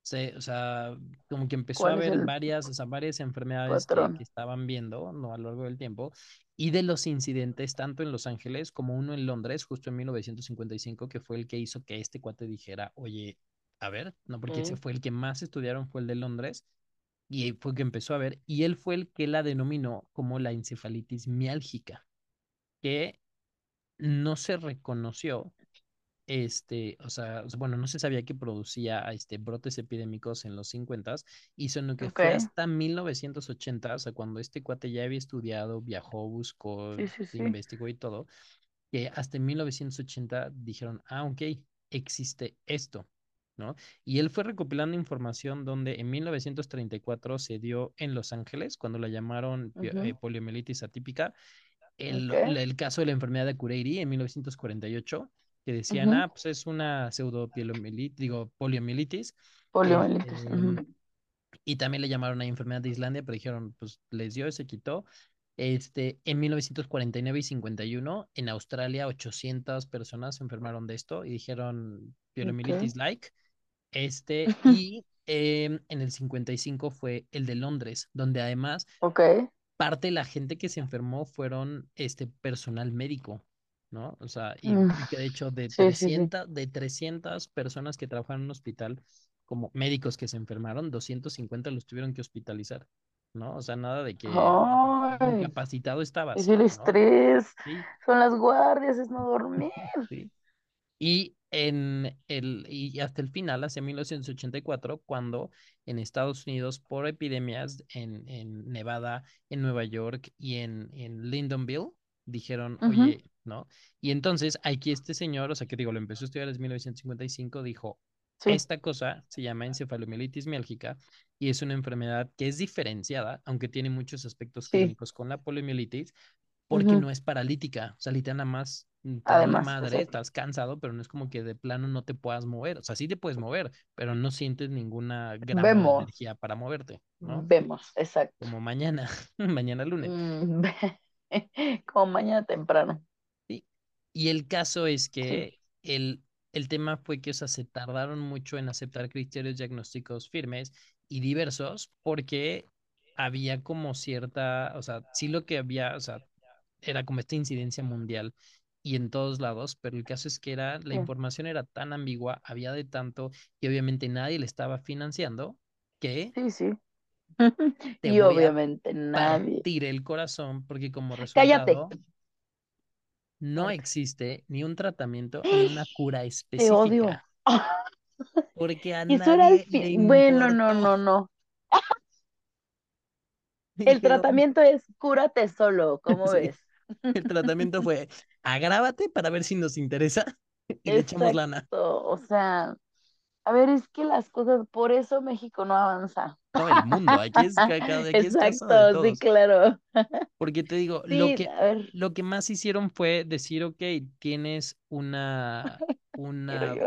se, o sea, como que empezó a ¿Cuál es ver el varias, o sea, varias enfermedades que, estaban viendo, ¿no? A lo largo del tiempo, y de los incidentes, tanto en Los Ángeles como uno en Londres, justo en 1955, que fue el que hizo que este cuate dijera, oye, a ver, no, porque ese Ok. fue el que más estudiaron, fue el de Londres, y fue que empezó a ver, y él fue el que la denominó como la encefalitis miálgica, que no se reconoció este, o sea, bueno, no se sabía que producía este, brotes epidémicos en los 50 y sino que Ok. fue hasta 1980, o sea, cuando este cuate ya había estudiado, viajó, buscó, Sí, sí, sí. investigó y todo, que hasta en 1980 dijeron, ah, ok, existe esto, ¿no? Y él fue recopilando información donde en 1934 se dio en Los Ángeles, cuando la llamaron Ujú. eh, poliomielitis atípica, el, Ok. el caso de la enfermedad de Cureri en 1948, que decían, Ujú. ah, pues es una pseudopielomelitis, digo, poliomielitis. Poliomielitis. Ujú. y también le llamaron a enfermedad de Islandia, pero dijeron, pues les dio se quitó. Este, en 1949 y 51, en Australia, 800 personas se enfermaron de esto y dijeron Ok. poliomielitis like. Este, y em, en el 55 fue el de Londres, donde además parte de la gente que se enfermó fueron este personal médico, ¿no? O sea, y, Mm, y que de hecho de Sí, sí, sí. 300, de 300 personas que trabajaron en un hospital como médicos que se enfermaron, 250 los tuvieron que hospitalizar, ¿no? O sea, nada de que Ay, incapacitado es estabas, el ¿no? estrés. Son las guardias, es no dormir. <laughs> Y, en el, y hasta el final, hacia 1984, cuando en Estados Unidos, por epidemias en, en Nevada, en Nueva York y en, en Lyndonville, dijeron, Ujú. oye, ¿no? Y entonces aquí este señor, o sea, que digo, lo empezó a estudiar en 1955, dijo, Sí. esta cosa se llama encefalomielitis miálgica y es una enfermedad que es diferenciada, aunque tiene muchos aspectos Sí. clínicos con la poliomielitis, porque no es paralítica, o sea, literal nada más mm, te da en la Además, madre, estás cansado, pero no es como que de plano no te puedas mover, o sea, sí te puedes mover, pero no sientes ninguna Vemos, energía para moverte, ¿no? vemos, exacto. Como mañana, <laughs> mañana lunes. Mm, <laughs> <laughs> Como mañana temprano. ¿sí? Y el caso es Sí, que el, el tema fue que, o sea, se tardaron mucho en aceptar criterios diagnósticos firmes y diversos porque había como cierta, o sea, sí lo que había, o sea, era como esta incidencia mundial y en todos lados, pero el caso es que era, la sí, información era tan ambigua, había de tanto y obviamente nadie le estaba financiando que sí, sí. <laughs> te Y voy a obviamente nadie. partir el corazón porque como Cállate. resultado no existe ni un tratamiento ni una <gasps> cura Te odio. específica porque a era nadie le. Bueno, no, no, no. <laughs> El tratamiento es cúrate solo, ¿cómo <laughs> sí, ves? El tratamiento fue, agrábate para ver si nos interesa y le echamos lana. O sea, a ver, es que las cosas, por eso México no avanza. No, el mundo, aquí es, ca- aquí <laughs> es de Exacto, sí, todos. claro. <laughs> Porque te digo, lo Sí, que, lo que más hicieron fue decir, ok, tienes una, <laughs> una,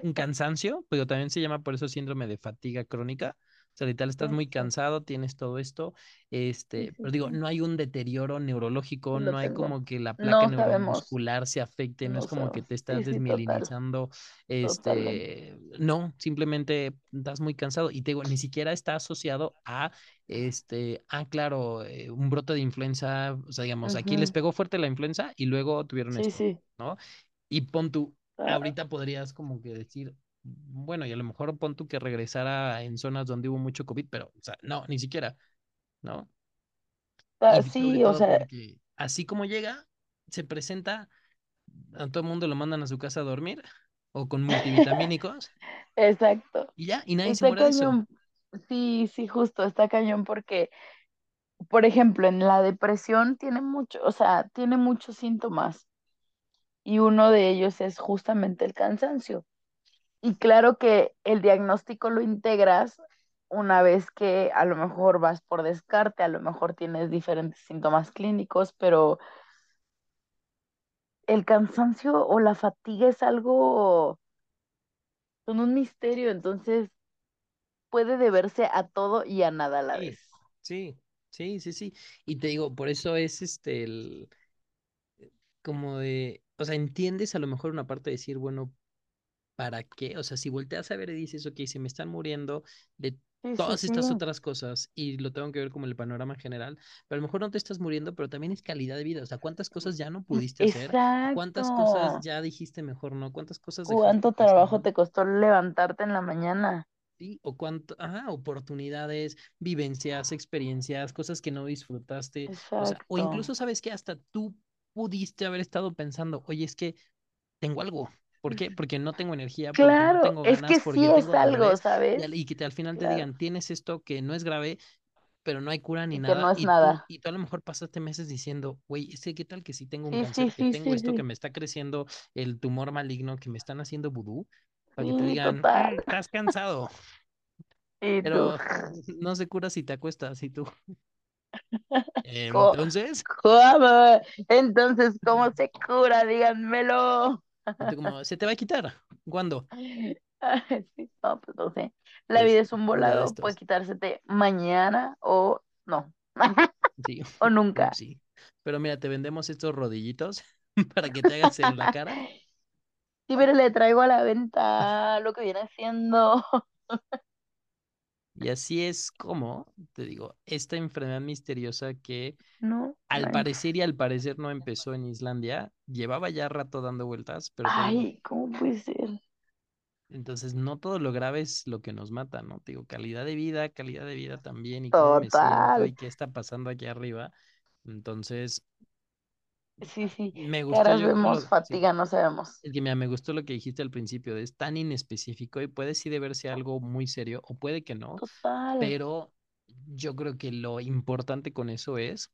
un cansancio, pero también se llama por eso síndrome de fatiga crónica. O sea, literal, estás muy cansado, tienes todo esto, este, pero digo, no hay un deterioro neurológico, no hay como que la placa No sabemos, neuromuscular se afecte, no es como que te estás Sí, sí, total, desmielinizando, totalmente. este, no, simplemente estás muy cansado. Y te digo, ni siquiera está asociado a este, ah, claro, eh, un brote de influenza, o sea, digamos, aquí les pegó fuerte la influenza y luego tuvieron Sí, esto. ¿no? Y pon tú, Ah, ahorita podrías como que decir, bueno, y a lo mejor pon tú que regresara en zonas donde hubo mucho COVID, pero, o sea, no, ni siquiera, ¿no? ah, sí, o sea, así como llega, se presenta, a todo el mundo lo mandan a su casa a dormir o con multivitamínicos <laughs> exacto. y ya, y nadie se Está muere de eso. cañón. Sí, sí, justo, está cañón porque, por ejemplo, en la depresión tiene mucho, o sea, tiene muchos síntomas y uno de ellos es justamente el cansancio. Y claro que el diagnóstico lo integras una vez que a lo mejor vas por descarte, a lo mejor tienes diferentes síntomas clínicos, pero el cansancio o la fatiga es algo, son un misterio, entonces puede deberse a todo y a nada a la Sí, vez. sí, sí, sí, sí. Y te digo, por eso es este el como de, o sea, entiendes a lo mejor una parte de decir, bueno, ¿para qué? O sea, si volteas a ver y dices, ok, se me están muriendo de Sí, todas sí. estas otras cosas y lo tengo que ver como el panorama general, pero a lo mejor no te estás muriendo, pero también es calidad de vida. O sea, ¿cuántas cosas ya no pudiste hacer? ¿Cuántas cosas ya dijiste mejor no? ¿Cuántas cosas ¿Cuánto trabajo te costó levantarte en la mañana? Sí, o cuánto, ajá, oportunidades, vivencias, experiencias, cosas que no disfrutaste, o sea, o incluso sabes que hasta tú pudiste haber estado pensando, oye, es que tengo algo. ¿Por qué? Porque no tengo energía, porque no Claro, tengo es que ganas, sí es algo, ¿sabes? y que te, al final te Claro. digan, tienes esto que no es grave, pero no hay cura ni Y que no nada, es y tú, nada. y tú a lo mejor pasaste meses diciendo, güey, ese qué tal que sí tengo un Sí, sí, cáncer, que sí, tengo sí, esto, que sí. me está creciendo el tumor maligno, que me están haciendo vudú, para que te Sí, digan. "Mm, estás cansado. Y tú, Pero <laughs> no se cura si te acuestas y tú. <laughs> Entonces, ¿cómo? Entonces, ¿cómo se cura? Díganmelo. Como, se te va a quitar. ¿Cuándo? <laughs> Ay, Sí, no, pues no sé. La vida es un volado, puede quitársete mañana o no, Sí, <laughs> o nunca. sí. Pero mira, te vendemos estos rodillitos <laughs> para que te hagas en la cara. Sí, pero le traigo a la venta lo que viene siendo. Y así es como, te digo, esta enfermedad misteriosa que No al parecer y al parecer no empezó en Islandia, llevaba ya rato dando vueltas, pero Ay, ¿cómo puede ser? entonces no todo lo grave es lo que nos mata, ¿no? Te digo, calidad de vida, calidad de vida también y cómo me siento y qué está pasando aquí arriba. Entonces, Sí, sí. me gustó Caras vemos, lo, sí, fatiga no sabemos. es que mira, me gustó lo que dijiste al principio, es tan inespecífico y puede sí deberse a algo muy serio o puede que no, Total. pero yo creo que lo importante con eso es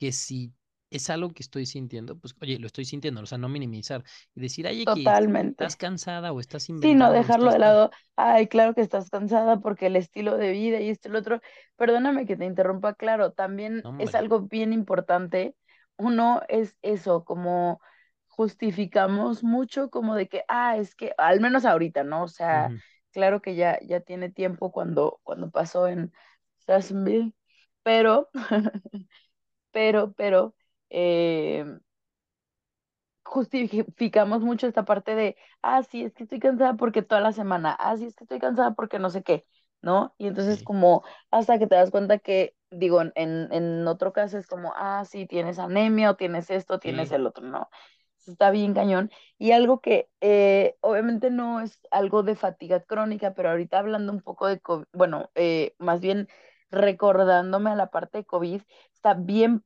que si es algo que estoy sintiendo, pues oye, lo estoy sintiendo, o sea, no minimizar y decir, ay, X, estás Totalmente. cansada o estás Sí, no dejarlo estás de lado. Ay, claro que estás cansada porque el estilo de vida y esto y lo otro. Perdóname que te interrumpa, claro, también es algo bien importante. Uno es eso, como justificamos mucho como de que, ah, es que, al menos ahorita, ¿no? O sea, claro que ya, ya tiene tiempo cuando, cuando pasó en Jacksonville, pero, <laughs> pero, pero, eh, justificamos mucho esta parte de, ah, sí, es que estoy cansada porque toda la semana, ah, sí, es que estoy cansada porque no sé qué, ¿no? Y entonces sí, como hasta que te das cuenta que, digo, en, en otro caso es como, ah, sí, tienes anemia o tienes esto, tienes sí, el otro, ¿no? Eso Está bien cañón. Y algo que eh, obviamente no es algo de fatiga crónica, pero ahorita hablando un poco de COVID, bueno, eh, más bien recordándome a la parte de COVID, está bien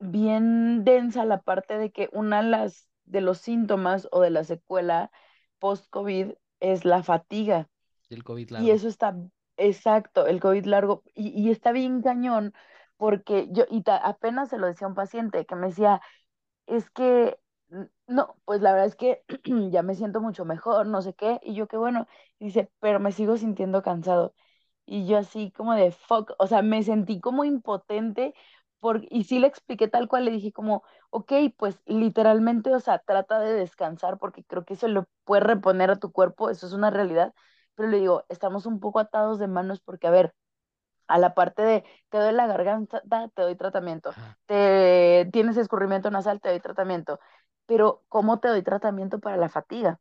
bien densa la parte de que una de las de los síntomas o de la secuela post-COVID es la fatiga. el COVID Y eso está exacto, el COVID largo. Y, está bien cañón, porque yo, y ta- apenas se lo decía a un paciente que me decía, es que, no, pues la verdad es que <clears throat> ya me siento mucho mejor, no sé qué, y yo qué bueno, y dice, pero me sigo sintiendo cansado. Y yo así como de fuck, o sea, me sentí como impotente por, y sí le expliqué tal cual, le dije como, ok, pues literalmente, o sea, trata de descansar porque creo que eso lo puede reponer a tu cuerpo, eso es una realidad, pero le digo, estamos un poco atados de manos porque, a ver, a la parte de te doy la garganta, te doy tratamiento, te tienes escurrimiento nasal, te doy tratamiento, pero ¿cómo te doy tratamiento para la fatiga?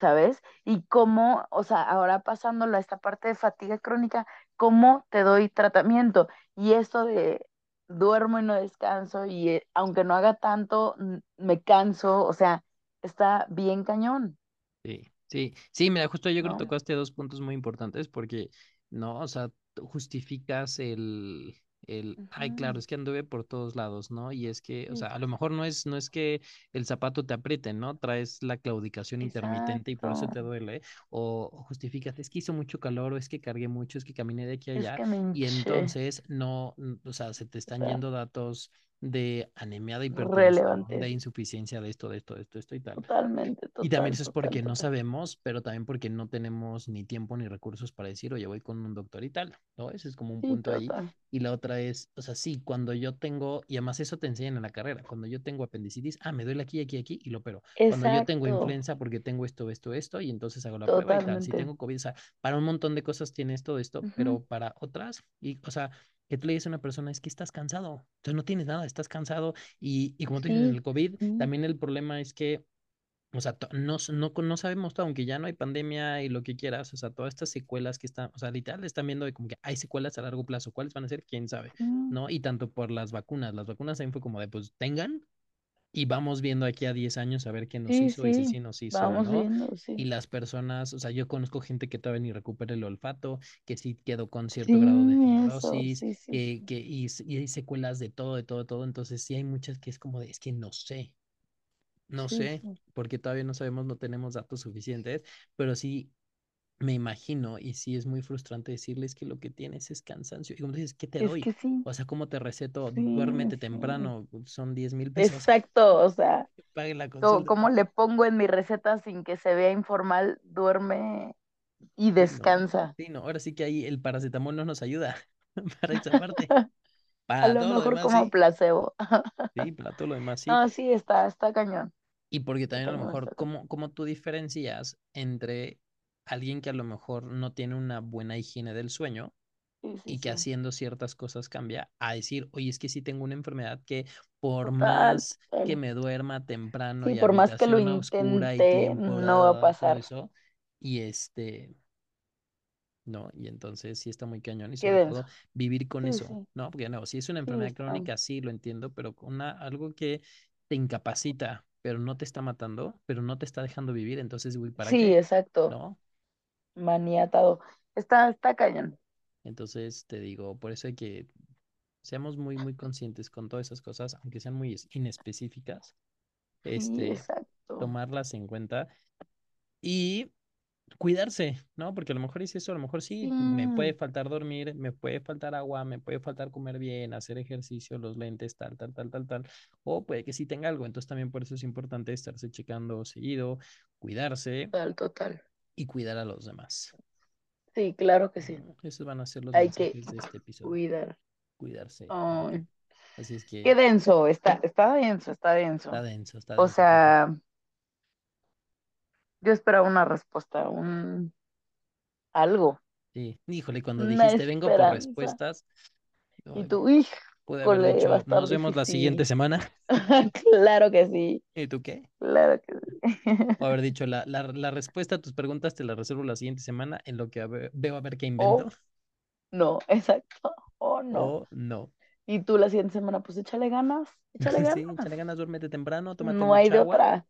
¿Sabes? Y cómo, o sea, ahora pasándolo a esta parte de fatiga crónica, ¿cómo te doy tratamiento? Y esto de duermo y no descanso y eh, aunque no haga tanto, me canso, o sea, está bien cañón, Sí, sí, sí, mira, justo yo creo que tocaste dos puntos muy importantes porque, no, o sea, justificas el, el, ay, claro, es que anduve por todos lados, ¿no? Y es que, o sea, a lo mejor no es, no es que el zapato te apriete, ¿no? Traes la claudicación intermitente y por eso te duele, o, o justificas, es que hizo mucho calor, o es que cargué mucho, es que caminé de aquí a Es allá, que y entonces no, o sea, se te o están sea, yendo datos de anemia, de hipertensión, de insuficiencia de esto, de esto, de esto, esto y tal. totalmente, Y también total, eso es total, porque no total. sabemos, pero también porque no tenemos ni tiempo ni recursos para decir, oye, voy con un doctor y tal, ¿no? Ese es como un Sí, punto ahí. total. Y la otra es, o sea, sí, cuando yo tengo, y además eso te enseñan en la carrera, cuando yo tengo apendicitis, ah, me duele aquí, aquí, aquí, y lo opero. Cuando yo tengo influenza porque tengo esto, esto, esto, y entonces hago la prueba y tal. Si tengo COVID, o sea, para un montón de cosas tienes todo esto, pero para otras, y, o sea, que tú le dices a una persona, es que estás cansado, entonces no tienes nada, estás cansado, y, y como tú dices, Sí, el COVID, sí, también el problema es que o sea, no, no, no sabemos todo, aunque ya no hay pandemia y lo que quieras, o sea, todas estas secuelas que están, o sea, literal están viendo de como que hay secuelas a largo plazo, ¿cuáles van a ser? ¿Quién sabe? sí, ¿No? Y tanto por las vacunas, las vacunas también fue como de, pues, tengan y vamos viendo aquí a 10 años a ver quién nos sí, hizo y si sí, sí nos hizo vamos no. viendo, Y sí. las personas, o sea, yo conozco gente que todavía ni recupera el olfato, que sí quedó con cierto grado de Sí, fibrosis, sí, sí, que, sí. y, y hay secuelas de todo, de todo, de todo. Entonces sí hay muchas que es como de, es que no sé. No Sí, sé, sí. porque todavía no sabemos, no tenemos datos suficientes, pero sí me imagino y sí es muy frustrante decirles que lo que tienes es cansancio. Y como dices, ¿qué te Es doy? que sí, O sea, ¿cómo te receto? sí, Duérmete sí. temprano, son diez mil pesos, Exacto, o sea, pague la consulta. ¿cómo, le pongo en mi receta sin que se vea informal? Duerme y no, descansa. sí, no, ahora sí que ahí el paracetamol no nos ayuda <laughs> para esa parte. <laughs> A Para lo todo lo mejor demás, como sí. placebo. Sí, para todo lo demás, sí. No, sí, está, está cañón. Y porque también a lo mejor. ¿cómo, cómo tú diferencias entre alguien que a lo mejor no tiene una buena higiene del sueño? Sí, sí, y que sí. haciendo ciertas cosas cambia, a decir, oye, es que sí tengo una enfermedad que por Total, más que me duerma temprano y por más que lo intente, no va a pasar. eso, y este, ¿no? Y entonces sí está muy cañón y sobre todo vivir con Sí, eso, sí, ¿no? Porque no, si es una enfermedad crónica, sí lo entiendo, pero con una, algo que te incapacita, pero no te está matando, pero no te está dejando vivir, entonces, güey, ¿para Sí, exacto. ¿No? Maniatado. Está, está cañón. Entonces te digo, por eso hay que seamos muy, muy conscientes con todas esas cosas, aunque sean muy es- inespecíficas, Sí, este, exacto. tomarlas en cuenta y cuidarse, ¿no? Porque a lo mejor es eso, a lo mejor Sí, sí, me puede faltar dormir, me puede faltar agua, me puede faltar comer bien, hacer ejercicio, los lentes, tal, tal, tal, tal, tal, o puede que sí tenga algo, entonces también por eso es importante estarse checando seguido, cuidarse total, total. Y cuidar a los demás. Sí, claro que sí. Esos van a ser los Hay que de este episodio, cuidar. cuidarse Así es qué que denso, está, está denso, está está denso. denso, está O denso, Pati. sea, yo esperaba una respuesta, un algo, Sí, híjole, cuando dijiste vengo por respuestas, Y tú, pude haber dicho, nos vemos la siguiente semana. <laughs> Claro que sí, ¿Y tú qué? claro que sí. O haber <laughs> dicho, la, la, la respuesta a tus preguntas te la reservo la siguiente semana en lo que veo a ver qué invento. O no, <laughs> exacto. O no. O no. Y tú la siguiente semana, pues échale ganas, échale Sí, ganas. échale ganas, duérmete temprano, tómate No hay de agua otra.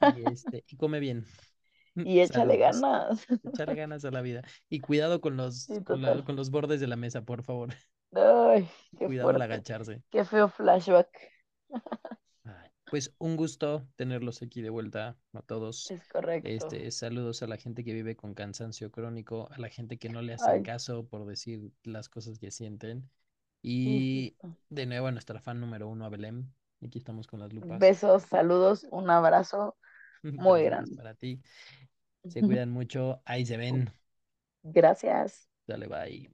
y, este, y come bien. Y échale Saludos. ganas. Echarle ganas a la vida. Y cuidado con los, Sí, con la- con los bordes de la mesa, por favor. Ay, qué Cuidado al fuerte. agacharse. Qué feo flashback. <laughs> Pues un gusto tenerlos aquí de vuelta a todos. Es correcto. Este, saludos a la gente que vive con cansancio crónico, a la gente que no le hacen Ay, caso por decir las cosas que sienten. Y de nuevo a nuestra fan número uno, a Belén. Aquí estamos con las lupas. Besos, saludos, un abrazo <laughs> muy grande. Para ti. Se <laughs> cuidan mucho. Ahí se ven. Gracias. Dale, bye.